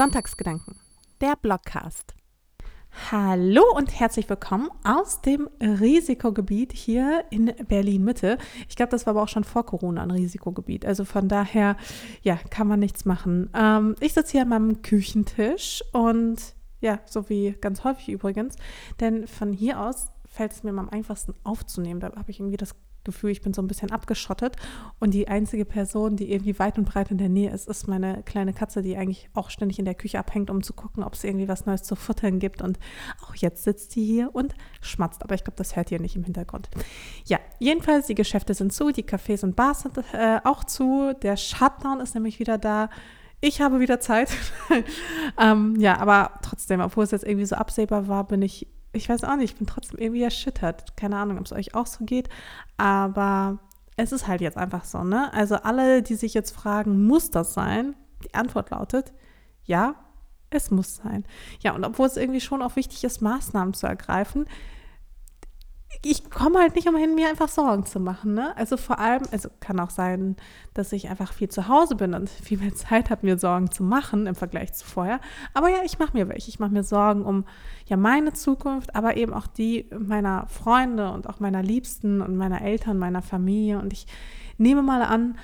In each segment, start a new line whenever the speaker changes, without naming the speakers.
Sonntagsgedanken, der Blogcast. Hallo und herzlich willkommen aus dem Risikogebiet hier in Berlin Mitte. Ich glaube, das war aber auch schon vor Corona ein Risikogebiet. Also von daher, ja, kann man nichts machen. Ähm, ich sitze hier an meinem Küchentisch und ja, so wie ganz häufig übrigens, denn von hier aus fällt es mir am einfachsten aufzunehmen. Da habe ich irgendwie das Gefühl, ich bin so ein bisschen abgeschottet und die einzige Person, die irgendwie weit und breit in der Nähe ist, ist meine kleine Katze, die eigentlich auch ständig in der Küche abhängt, um zu gucken, ob es irgendwie was Neues zu futtern gibt. Und auch jetzt sitzt sie hier und schmatzt, aber ich glaube, das hört ihr nicht im Hintergrund. Ja, jedenfalls, die Geschäfte sind zu, die Cafés und Bars sind äh, auch zu, der Shutdown ist nämlich wieder da. Ich habe wieder Zeit. ähm, ja, aber trotzdem, obwohl es jetzt irgendwie so absehbar war, bin ich ich weiß auch nicht, ich bin trotzdem irgendwie erschüttert. Keine Ahnung, ob es euch auch so geht, aber es ist halt jetzt einfach so, ne? Also alle, die sich jetzt fragen, muss das sein? Die Antwort lautet, ja, es muss sein. Ja, und obwohl es irgendwie schon auch wichtig ist, Maßnahmen zu ergreifen, ich komme halt nicht umhin, mir einfach Sorgen zu machen. Ne? Also vor allem, also kann auch sein, dass ich einfach viel zu Hause bin und viel mehr Zeit habe, mir Sorgen zu machen im Vergleich zu vorher. Aber ja, ich mache mir welche. Ich mache mir Sorgen um ja meine Zukunft, aber eben auch die meiner Freunde und auch meiner Liebsten und meiner Eltern, meiner Familie. Und ich nehme mal an,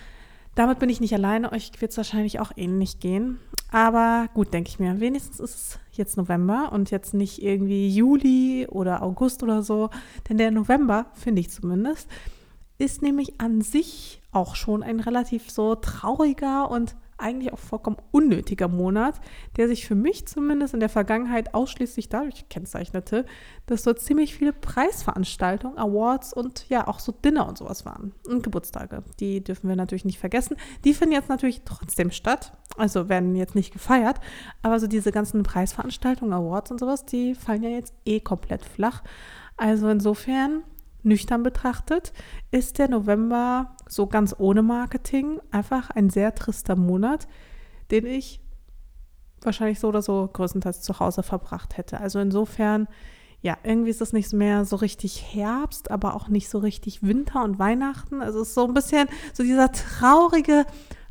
damit bin ich nicht alleine. Euch wird es wahrscheinlich auch ähnlich gehen. Aber gut, denke ich mir. Wenigstens ist es jetzt November und jetzt nicht irgendwie Juli oder August oder so. Denn der November, finde ich zumindest, ist nämlich an sich auch schon ein relativ so trauriger und eigentlich auch vollkommen unnötiger Monat, der sich für mich zumindest in der Vergangenheit ausschließlich dadurch kennzeichnete, dass dort ziemlich viele Preisveranstaltungen, Awards und ja auch so Dinner und sowas waren. Und Geburtstage. Die dürfen wir natürlich nicht vergessen. Die finden jetzt natürlich trotzdem statt, also werden jetzt nicht gefeiert, aber so diese ganzen Preisveranstaltungen, Awards und sowas, die fallen ja jetzt eh komplett flach. Also insofern nüchtern betrachtet, ist der November so ganz ohne Marketing einfach ein sehr trister Monat, den ich wahrscheinlich so oder so größtenteils zu Hause verbracht hätte. Also insofern, ja, irgendwie ist es nicht mehr so richtig Herbst, aber auch nicht so richtig Winter und Weihnachten. Also es ist so ein bisschen so dieser traurige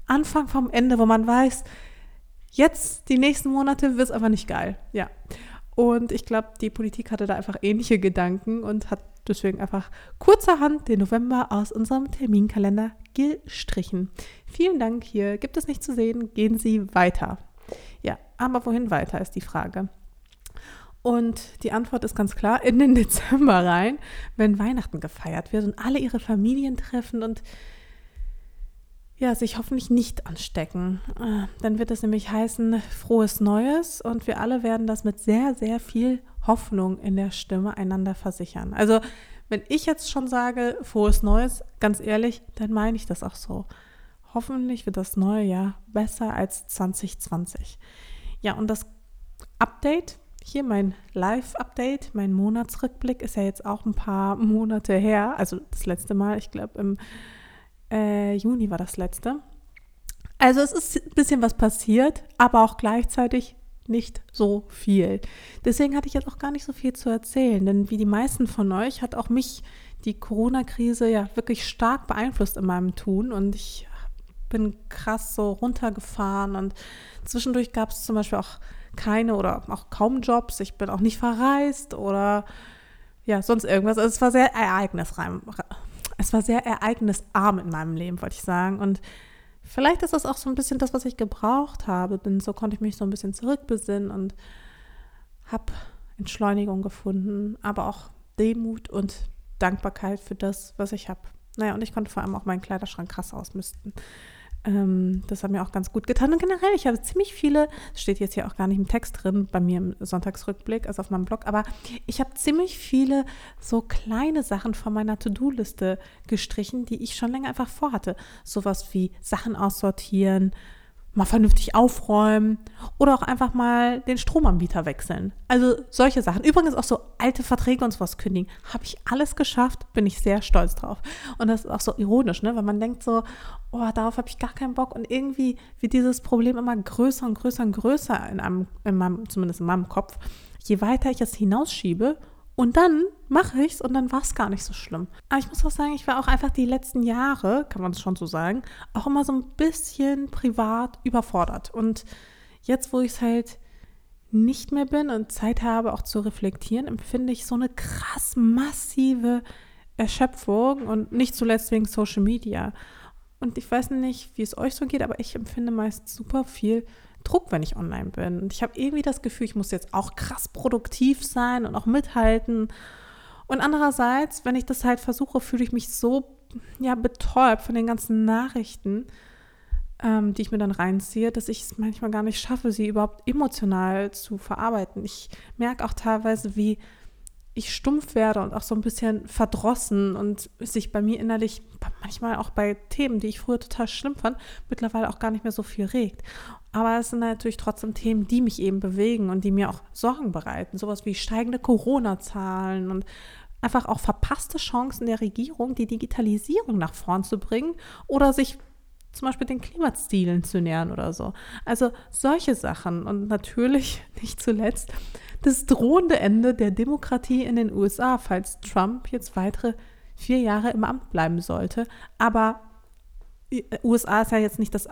Anfang vom Ende, wo man weiß, jetzt die nächsten Monate wird es aber nicht geil. Ja. Und ich glaube, die Politik hatte da einfach ähnliche Gedanken und hat deswegen einfach kurzerhand den November aus unserem Terminkalender gestrichen. Vielen Dank, hier gibt es nicht zu sehen. Gehen Sie weiter. Ja, aber wohin weiter ist die Frage. Und die Antwort ist ganz klar, in den Dezember rein, wenn Weihnachten gefeiert wird und alle ihre Familien treffen und ja, sich hoffentlich nicht anstecken. Äh, dann wird es nämlich heißen, frohes Neues und wir alle werden das mit sehr, sehr viel Hoffnung in der Stimme einander versichern. Also, wenn ich jetzt schon sage, frohes Neues, ganz ehrlich, dann meine ich das auch so. Hoffentlich wird das neue Jahr besser als 2020. Ja, und das Update, hier mein Live-Update, mein Monatsrückblick ist ja jetzt auch ein paar Monate her. Also das letzte Mal, ich glaube im äh, Juni war das letzte. Also es ist ein bisschen was passiert, aber auch gleichzeitig nicht so viel. Deswegen hatte ich jetzt auch gar nicht so viel zu erzählen, denn wie die meisten von euch hat auch mich die Corona-Krise ja wirklich stark beeinflusst in meinem Tun und ich bin krass so runtergefahren und zwischendurch gab es zum Beispiel auch keine oder auch kaum Jobs. Ich bin auch nicht verreist oder ja, sonst irgendwas. Also es war sehr ereignisreich. Es war sehr ereignisarm in meinem Leben, wollte ich sagen. Und Vielleicht ist das auch so ein bisschen das, was ich gebraucht habe, denn so konnte ich mich so ein bisschen zurückbesinnen und habe Entschleunigung gefunden, aber auch Demut und Dankbarkeit für das, was ich habe. Naja, und ich konnte vor allem auch meinen Kleiderschrank krass ausmisten. Ähm, das hat mir auch ganz gut getan. Und generell, ich habe ziemlich viele, steht jetzt hier auch gar nicht im Text drin, bei mir im Sonntagsrückblick, also auf meinem Blog, aber ich habe ziemlich viele so kleine Sachen von meiner To-Do-Liste gestrichen, die ich schon länger einfach vorhatte. Sowas wie Sachen aussortieren, mal vernünftig aufräumen oder auch einfach mal den Stromanbieter wechseln. Also solche Sachen. Übrigens auch so alte Verträge und sowas kündigen. Habe ich alles geschafft, bin ich sehr stolz drauf. Und das ist auch so ironisch, ne? weil man denkt so, oh, darauf habe ich gar keinen Bock. Und irgendwie wird dieses Problem immer größer und größer und größer in, einem, in meinem, zumindest in meinem Kopf. Je weiter ich es hinausschiebe, und dann mache ich es und dann war es gar nicht so schlimm. Aber ich muss auch sagen, ich war auch einfach die letzten Jahre, kann man es schon so sagen, auch immer so ein bisschen privat überfordert. Und jetzt, wo ich es halt nicht mehr bin und Zeit habe, auch zu reflektieren, empfinde ich so eine krass massive Erschöpfung und nicht zuletzt wegen Social Media. Und ich weiß nicht, wie es euch so geht, aber ich empfinde meist super viel Druck, wenn ich online bin. Und ich habe irgendwie das Gefühl, ich muss jetzt auch krass produktiv sein und auch mithalten. Und andererseits, wenn ich das halt versuche, fühle ich mich so ja, betäubt von den ganzen Nachrichten ähm, die ich mir dann reinziehe, dass ich es manchmal gar nicht schaffe, sie überhaupt emotional zu verarbeiten. Ich merke auch teilweise, wie ich stumpf werde und auch so ein bisschen verdrossen und sich bei mir innerlich manchmal auch bei Themen, die ich früher total schlimm fand, mittlerweile auch gar nicht mehr so viel regt. Aber es sind natürlich trotzdem Themen, die mich eben bewegen und die mir auch Sorgen bereiten. Sowas wie steigende Corona-Zahlen und einfach auch verpasste Chancen der Regierung, die Digitalisierung nach vorn zu bringen oder sich zum Beispiel den Klimazielen zu nähern oder so. Also solche Sachen und natürlich nicht zuletzt das drohende Ende der Demokratie in den USA, falls Trump jetzt weitere vier Jahre im Amt bleiben sollte. Aber USA ist ja jetzt nicht das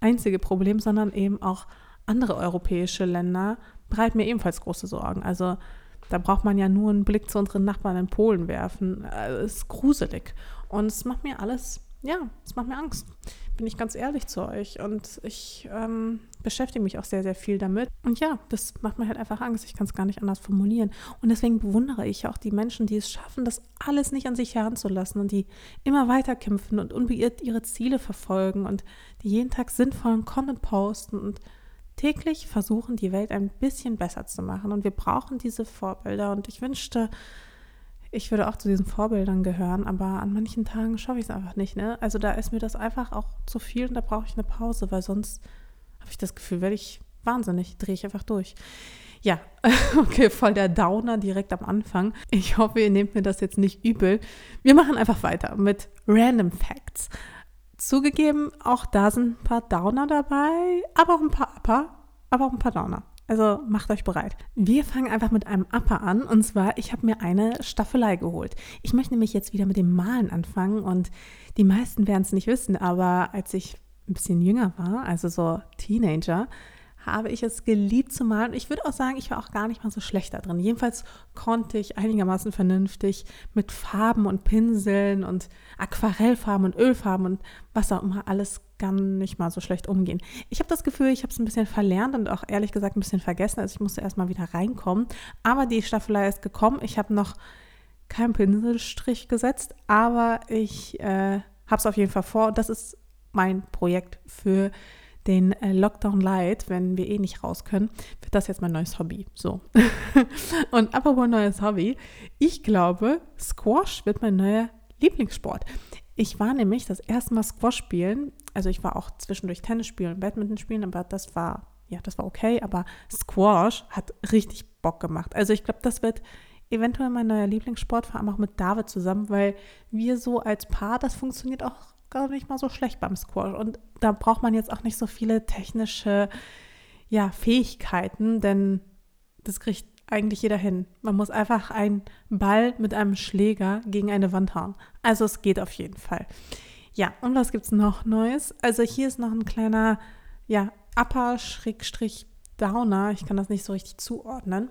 einzige Problem, sondern eben auch andere europäische Länder bereiten mir ebenfalls große Sorgen. Also da braucht man ja nur einen Blick zu unseren Nachbarn in Polen werfen. Es ist gruselig. Und es macht mir alles ja, es macht mir Angst. Bin ich ganz ehrlich zu euch. Und ich ähm, beschäftige mich auch sehr, sehr viel damit. Und ja, das macht mir halt einfach Angst. Ich kann es gar nicht anders formulieren. Und deswegen bewundere ich auch die Menschen, die es schaffen, das alles nicht an sich heranzulassen und die immer weiter kämpfen und unbeirrt ihre Ziele verfolgen und die jeden Tag sinnvollen Content posten und täglich versuchen, die Welt ein bisschen besser zu machen. Und wir brauchen diese Vorbilder. Und ich wünschte, ich würde auch zu diesen Vorbildern gehören, aber an manchen Tagen schaffe ich es einfach nicht. Ne? Also da ist mir das einfach auch zu viel und da brauche ich eine Pause, weil sonst habe ich das Gefühl, werde ich wahnsinnig, drehe ich einfach durch. Ja, okay, voll der Downer direkt am Anfang. Ich hoffe, ihr nehmt mir das jetzt nicht übel. Wir machen einfach weiter mit Random Facts. Zugegeben, auch da sind ein paar Downer dabei, aber auch ein paar Upper, aber auch ein paar Downer. Also macht euch bereit. Wir fangen einfach mit einem Upper an. Und zwar, ich habe mir eine Staffelei geholt. Ich möchte nämlich jetzt wieder mit dem Malen anfangen. Und die meisten werden es nicht wissen, aber als ich ein bisschen jünger war, also so Teenager, habe ich es geliebt zu malen. Ich würde auch sagen, ich war auch gar nicht mal so schlecht da drin. Jedenfalls konnte ich einigermaßen vernünftig mit Farben und Pinseln und Aquarellfarben und Ölfarben und was auch immer alles gar nicht mal so schlecht umgehen. Ich habe das Gefühl, ich habe es ein bisschen verlernt und auch ehrlich gesagt ein bisschen vergessen. Also ich musste erstmal wieder reinkommen. Aber die Staffelei ist gekommen. Ich habe noch keinen Pinselstrich gesetzt, aber ich äh, habe es auf jeden Fall vor. Das ist mein Projekt für den äh, Lockdown Light, wenn wir eh nicht raus können, wird das jetzt mein neues Hobby. So. und apropos neues Hobby, ich glaube, Squash wird mein neuer Lieblingssport. Ich war nämlich das erste Mal Squash spielen. Also ich war auch zwischendurch Tennis spielen, Badminton spielen, aber das war, ja, das war okay. Aber Squash hat richtig Bock gemacht. Also ich glaube, das wird eventuell mein neuer Lieblingssport, vor allem auch mit David zusammen, weil wir so als Paar, das funktioniert auch gar nicht mal so schlecht beim Squash. Und da braucht man jetzt auch nicht so viele technische ja, Fähigkeiten, denn das kriegt eigentlich jeder hin. Man muss einfach einen Ball mit einem Schläger gegen eine Wand hauen. Also es geht auf jeden Fall. Ja, und was gibt es noch Neues? Also hier ist noch ein kleiner, ja, Upper-Downer. Ich kann das nicht so richtig zuordnen.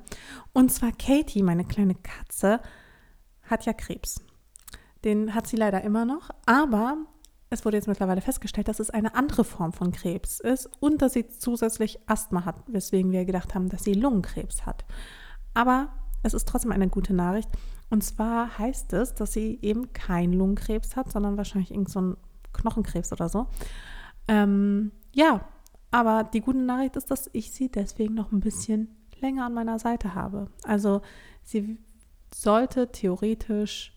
Und zwar Katie, meine kleine Katze, hat ja Krebs. Den hat sie leider immer noch, aber es wurde jetzt mittlerweile festgestellt, dass es eine andere Form von Krebs ist und dass sie zusätzlich Asthma hat, weswegen wir gedacht haben, dass sie Lungenkrebs hat. Aber es ist trotzdem eine gute Nachricht. Und zwar heißt es, dass sie eben keinen Lungenkrebs hat, sondern wahrscheinlich irgend so Knochenkrebs oder so. Ähm, ja, aber die gute Nachricht ist, dass ich sie deswegen noch ein bisschen länger an meiner Seite habe. Also sie sollte theoretisch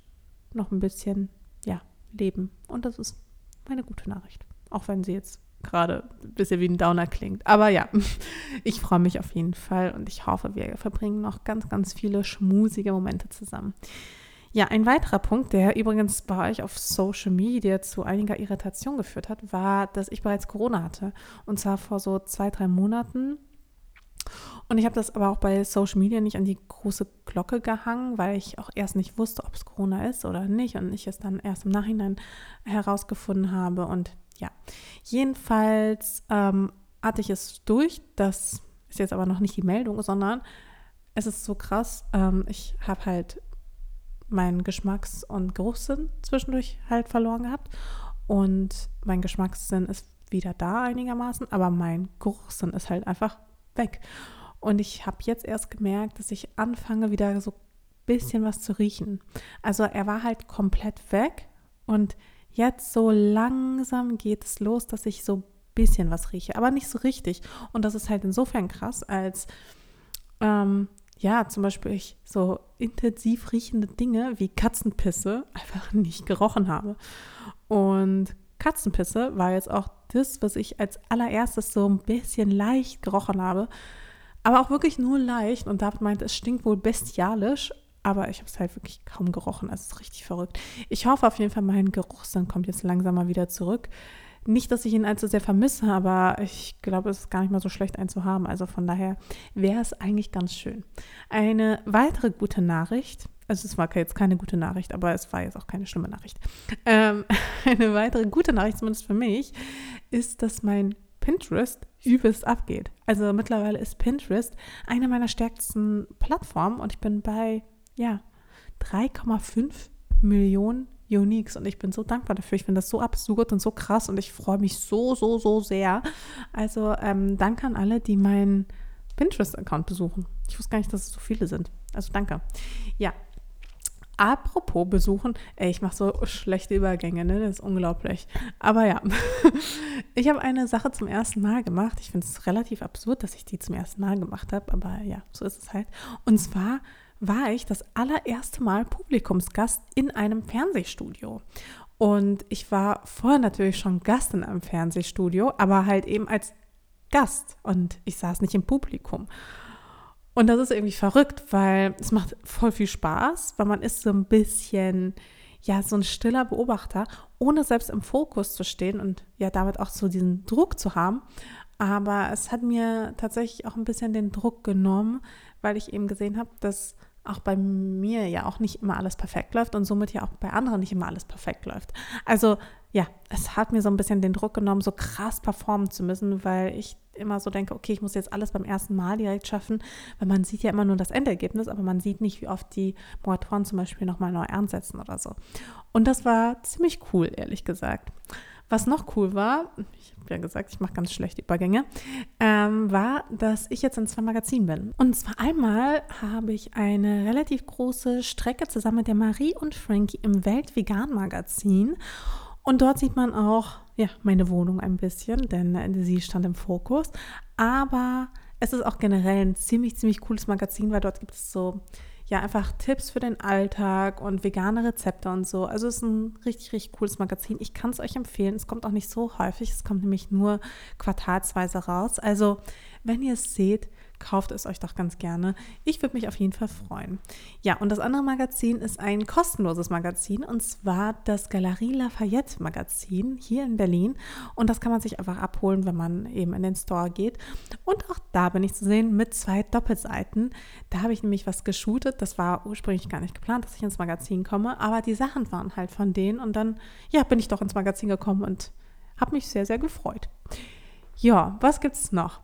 noch ein bisschen ja, leben. Und das ist eine gute Nachricht. Auch wenn sie jetzt gerade ein bisschen wie ein Downer klingt. Aber ja, ich freue mich auf jeden Fall und ich hoffe, wir verbringen noch ganz, ganz viele schmusige Momente zusammen. Ja, ein weiterer Punkt, der übrigens bei euch auf Social Media zu einiger Irritation geführt hat, war, dass ich bereits Corona hatte. Und zwar vor so zwei, drei Monaten. Und ich habe das aber auch bei Social Media nicht an die große Glocke gehangen, weil ich auch erst nicht wusste, ob es Corona ist oder nicht und ich es dann erst im Nachhinein herausgefunden habe. Und ja, jedenfalls ähm, hatte ich es durch. Das ist jetzt aber noch nicht die Meldung, sondern es ist so krass. Ähm, ich habe halt meinen Geschmacks- und Geruchssinn zwischendurch halt verloren gehabt. Und mein Geschmackssinn ist wieder da einigermaßen, aber mein Geruchssinn ist halt einfach weg. Und ich habe jetzt erst gemerkt, dass ich anfange, wieder so ein bisschen was zu riechen. Also er war halt komplett weg und jetzt so langsam geht es los, dass ich so ein bisschen was rieche, aber nicht so richtig. Und das ist halt insofern krass, als ähm, ja, zum Beispiel ich so intensiv riechende Dinge wie Katzenpisse einfach nicht gerochen habe. Und Katzenpisse war jetzt auch das, was ich als allererstes so ein bisschen leicht gerochen habe. Aber auch wirklich nur leicht. Und David meinte, es stinkt wohl bestialisch. Aber ich habe es halt wirklich kaum gerochen. Es ist richtig verrückt. Ich hoffe auf jeden Fall, mein Geruchssinn kommt jetzt langsam mal wieder zurück. Nicht, dass ich ihn allzu sehr vermisse, aber ich glaube, es ist gar nicht mal so schlecht, einen zu haben. Also von daher wäre es eigentlich ganz schön. Eine weitere gute Nachricht, also es war jetzt keine gute Nachricht, aber es war jetzt auch keine schlimme Nachricht. Ähm, eine weitere gute Nachricht, zumindest für mich, ist, dass mein Pinterest übelst abgeht. Also mittlerweile ist Pinterest eine meiner stärksten Plattformen und ich bin bei, ja, 3,5 Millionen Uniques und ich bin so dankbar dafür. Ich finde das so absurd und so krass und ich freue mich so, so, so sehr. Also ähm, danke an alle, die meinen Pinterest-Account besuchen. Ich wusste gar nicht, dass es so viele sind. Also danke. Ja. Apropos besuchen, ey, ich mache so schlechte Übergänge, ne? Das ist unglaublich. Aber ja, ich habe eine Sache zum ersten Mal gemacht. Ich finde es relativ absurd, dass ich die zum ersten Mal gemacht habe, aber ja, so ist es halt. Und zwar war ich das allererste Mal Publikumsgast in einem Fernsehstudio. Und ich war vorher natürlich schon Gast in einem Fernsehstudio, aber halt eben als Gast und ich saß nicht im Publikum. Und das ist irgendwie verrückt, weil es macht voll viel Spaß, weil man ist so ein bisschen, ja, so ein stiller Beobachter, ohne selbst im Fokus zu stehen und ja, damit auch so diesen Druck zu haben. Aber es hat mir tatsächlich auch ein bisschen den Druck genommen, weil ich eben gesehen habe, dass auch bei mir ja auch nicht immer alles perfekt läuft und somit ja auch bei anderen nicht immer alles perfekt läuft. Also ja, es hat mir so ein bisschen den Druck genommen, so krass performen zu müssen, weil ich immer so denke, okay, ich muss jetzt alles beim ersten Mal direkt schaffen, weil man sieht ja immer nur das Endergebnis, aber man sieht nicht, wie oft die Moderatoren zum Beispiel nochmal neu ansetzen oder so. Und das war ziemlich cool, ehrlich gesagt. Was noch cool war, ich habe ja gesagt, ich mache ganz schlechte Übergänge, ähm, war, dass ich jetzt in zwei Magazinen bin. Und zwar einmal habe ich eine relativ große Strecke zusammen mit der Marie und Frankie im Weltvegan-Magazin. Und dort sieht man auch ja, meine Wohnung ein bisschen, denn sie stand im Fokus. Aber es ist auch generell ein ziemlich, ziemlich cooles Magazin, weil dort gibt es so ja einfach Tipps für den Alltag und vegane Rezepte und so. Also es ist ein richtig, richtig cooles Magazin. Ich kann es euch empfehlen. Es kommt auch nicht so häufig. Es kommt nämlich nur quartalsweise raus. Also wenn ihr es seht, kauft es euch doch ganz gerne. Ich würde mich auf jeden Fall freuen. Ja, und das andere Magazin ist ein kostenloses Magazin und zwar das Galerie Lafayette Magazin hier in Berlin. Und das kann man sich einfach abholen, wenn man eben in den Store geht. Und auch da bin ich zu sehen mit zwei Doppelseiten. Da habe ich nämlich was geshootet. Das war ursprünglich gar nicht geplant, dass ich ins Magazin komme, aber die Sachen waren halt von denen. Und dann, ja, bin ich doch ins Magazin gekommen und habe mich sehr, sehr gefreut. Ja, was gibt es noch?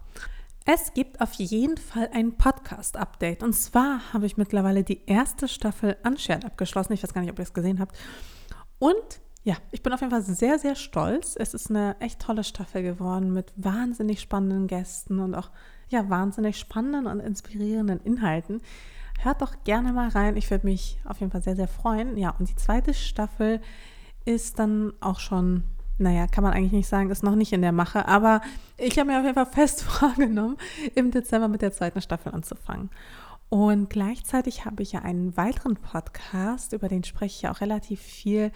Es gibt auf jeden Fall ein Podcast-Update. Und zwar habe ich mittlerweile die erste Staffel Unshared abgeschlossen. Ich weiß gar nicht, ob ihr es gesehen habt. Und ja, ich bin auf jeden Fall sehr, sehr stolz. Es ist eine echt tolle Staffel geworden mit wahnsinnig spannenden Gästen und auch ja, wahnsinnig spannenden und inspirierenden Inhalten. Hört doch gerne mal rein. Ich würde mich auf jeden Fall sehr, sehr freuen. Ja, und die zweite Staffel ist dann auch schon naja, kann man eigentlich nicht sagen, ist noch nicht in der Mache, aber ich habe mir auf jeden Fall fest vorgenommen, im Dezember mit der zweiten Staffel anzufangen. Und gleichzeitig habe ich ja einen weiteren Podcast, über den spreche ich ja auch relativ viel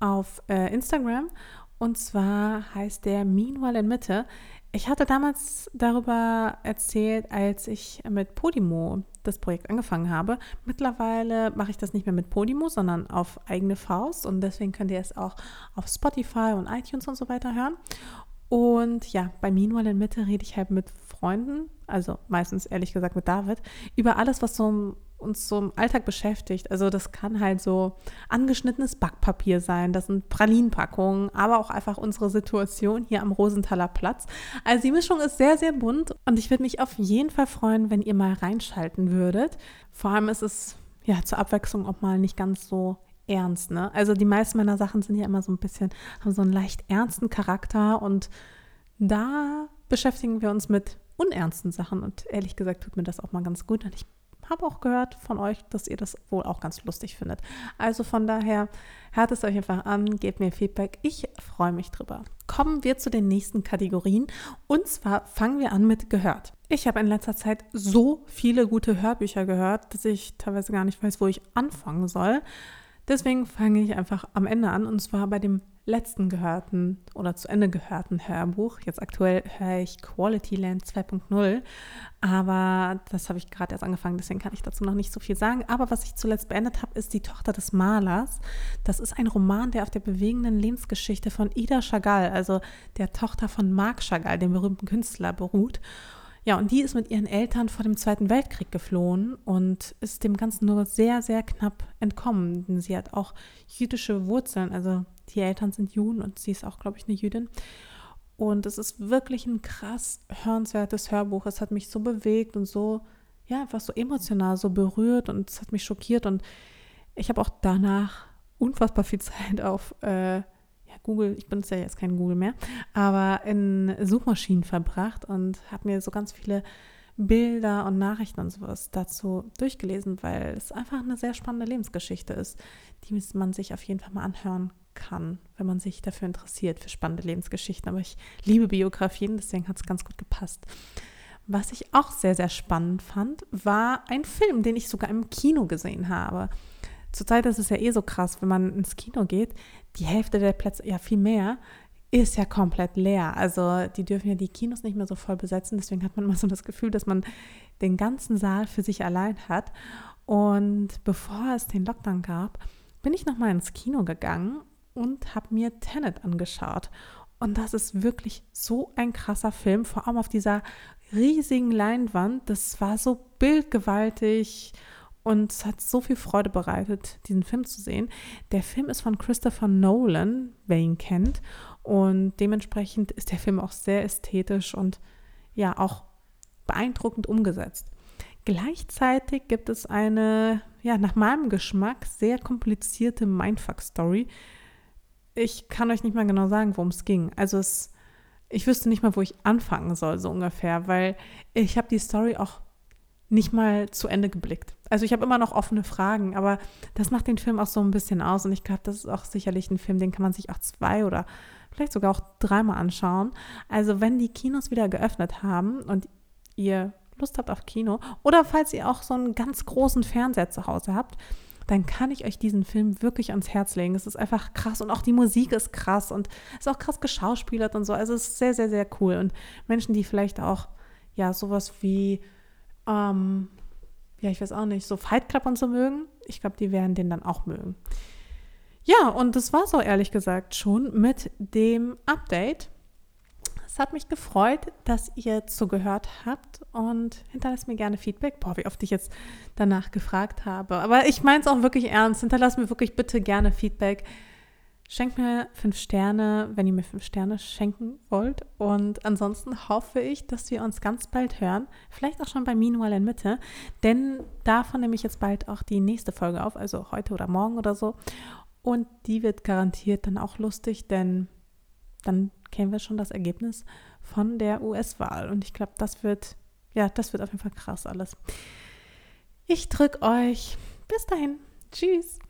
auf äh, Instagram. Und zwar heißt der Meanwhile in Mitte. Ich hatte damals darüber erzählt, als ich mit Podimo das Projekt angefangen habe. Mittlerweile mache ich das nicht mehr mit Podimo, sondern auf eigene Faust und deswegen könnt ihr es auch auf Spotify und iTunes und so weiter hören. Und ja, bei Meanwhile in Mitte rede ich halt mit Freunden, also meistens ehrlich gesagt mit David, über alles, was so uns so im Alltag beschäftigt. Also das kann halt so angeschnittenes Backpapier sein, das sind Pralinenpackungen, aber auch einfach unsere Situation hier am Rosenthaler Platz. Also die Mischung ist sehr, sehr bunt und ich würde mich auf jeden Fall freuen, wenn ihr mal reinschalten würdet. Vor allem ist es ja zur Abwechslung auch mal nicht ganz so ernst. Ne? Also die meisten meiner Sachen sind ja immer so ein bisschen, haben so einen leicht ernsten Charakter und da beschäftigen wir uns mit unernsten Sachen und ehrlich gesagt tut mir das auch mal ganz gut und ich habe auch gehört von euch, dass ihr das wohl auch ganz lustig findet. Also von daher, hört es euch einfach an, gebt mir Feedback. Ich freue mich drüber. Kommen wir zu den nächsten Kategorien. Und zwar fangen wir an mit gehört. Ich habe in letzter Zeit so viele gute Hörbücher gehört, dass ich teilweise gar nicht weiß, wo ich anfangen soll. Deswegen fange ich einfach am Ende an und zwar bei dem letzten gehörten oder zu Ende gehörten Hörbuch. Jetzt aktuell höre ich Quality Land 2.0, aber das habe ich gerade erst angefangen, deswegen kann ich dazu noch nicht so viel sagen. Aber was ich zuletzt beendet habe, ist Die Tochter des Malers. Das ist ein Roman, der auf der bewegenden Lebensgeschichte von Ida Chagall, also der Tochter von Marc Chagall, dem berühmten Künstler, beruht. Ja, und die ist mit ihren Eltern vor dem Zweiten Weltkrieg geflohen und ist dem Ganzen nur sehr, sehr knapp entkommen. Sie hat auch jüdische Wurzeln, also die Eltern sind Juden und sie ist auch, glaube ich, eine Jüdin. Und es ist wirklich ein krass hörenswertes Hörbuch. Es hat mich so bewegt und so, ja, einfach so emotional, so berührt und es hat mich schockiert. Und ich habe auch danach unfassbar viel Zeit auf äh, ja, Google, ich benutze ja jetzt kein Google mehr, aber in Suchmaschinen verbracht und habe mir so ganz viele Bilder und Nachrichten und sowas dazu durchgelesen, weil es einfach eine sehr spannende Lebensgeschichte ist, die man sich auf jeden Fall mal anhören kann, wenn man sich dafür interessiert, für spannende Lebensgeschichten. Aber ich liebe Biografien, deswegen hat es ganz gut gepasst. Was ich auch sehr, sehr spannend fand, war ein Film, den ich sogar im Kino gesehen habe. Zurzeit ist es ja eh so krass, wenn man ins Kino geht, die Hälfte der Plätze, ja viel mehr, ist ja komplett leer. Also die dürfen ja die Kinos nicht mehr so voll besetzen. Deswegen hat man immer so das Gefühl, dass man den ganzen Saal für sich allein hat. Und bevor es den Lockdown gab, bin ich nochmal ins Kino gegangen und habe mir Tenet angeschaut. Und das ist wirklich so ein krasser Film, vor allem auf dieser riesigen Leinwand. Das war so bildgewaltig und es hat so viel Freude bereitet, diesen Film zu sehen. Der Film ist von Christopher Nolan, wer ihn kennt. Und dementsprechend ist der Film auch sehr ästhetisch und ja, auch beeindruckend umgesetzt. Gleichzeitig gibt es eine, ja, nach meinem Geschmack sehr komplizierte Mindfuck-Story. Ich kann euch nicht mal genau sagen, worum es ging. Also es, ich wüsste nicht mal, wo ich anfangen soll, so ungefähr, weil ich habe die Story auch nicht mal zu Ende geblickt. Also ich habe immer noch offene Fragen, aber das macht den Film auch so ein bisschen aus und ich glaube, das ist auch sicherlich ein Film, den kann man sich auch zwei oder vielleicht sogar auch dreimal anschauen. Also wenn die Kinos wieder geöffnet haben und ihr Lust habt auf Kino oder falls ihr auch so einen ganz großen Fernseher zu Hause habt, dann kann ich euch diesen Film wirklich ans Herz legen. Es ist einfach krass und auch die Musik ist krass und ist auch krass geschauspielert und so. Also es ist sehr, sehr, sehr cool. Und Menschen, die vielleicht auch ja sowas wie ähm, ja, ich weiß auch nicht, so Fight Club und so mögen, ich glaube, die werden den dann auch mögen. Ja, und das war so ehrlich gesagt schon mit dem Update. Es hat mich gefreut, dass ihr zugehört habt und hinterlasst mir gerne Feedback. Boah, wie oft ich jetzt danach gefragt habe. Aber ich meine es auch wirklich ernst. Hinterlasst mir wirklich bitte gerne Feedback. Schenkt mir fünf Sterne, wenn ihr mir fünf Sterne schenken wollt. Und ansonsten hoffe ich, dass wir uns ganz bald hören. Vielleicht auch schon bei Meanwhile in Mitte. Denn davon nehme ich jetzt bald auch die nächste Folge auf, also heute oder morgen oder so. Und die wird garantiert dann auch lustig, denn dann kennen wir schon das Ergebnis von der US-Wahl. Und ich glaube, das wird, ja, das wird auf jeden Fall krass alles. Ich drücke euch. Bis dahin. Tschüss.